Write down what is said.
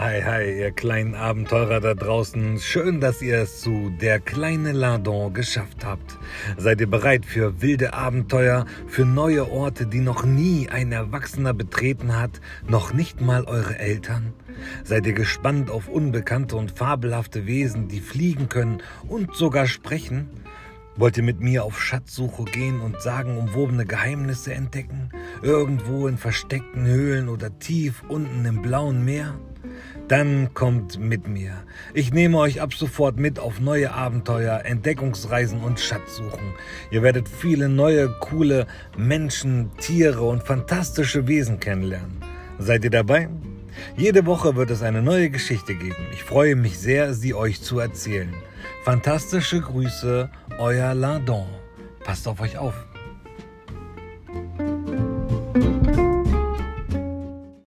Hi, hi, ihr kleinen Abenteurer da draußen. Schön, dass ihr es zu Der kleine Ladon geschafft habt. Seid ihr bereit für wilde Abenteuer, für neue Orte, die noch nie ein Erwachsener betreten hat, noch nicht mal eure Eltern? Seid ihr gespannt auf unbekannte und fabelhafte Wesen, die fliegen können und sogar sprechen? Wollt ihr mit mir auf Schatzsuche gehen und sagenumwobene Geheimnisse entdecken? Irgendwo in versteckten Höhlen oder tief unten im blauen Meer? Dann kommt mit mir. Ich nehme euch ab sofort mit auf neue Abenteuer, Entdeckungsreisen und Schatzsuchen. Ihr werdet viele neue, coole Menschen, Tiere und fantastische Wesen kennenlernen. Seid ihr dabei? Jede Woche wird es eine neue Geschichte geben. Ich freue mich sehr, sie euch zu erzählen. Fantastische Grüße, euer Ladon. Passt auf euch auf.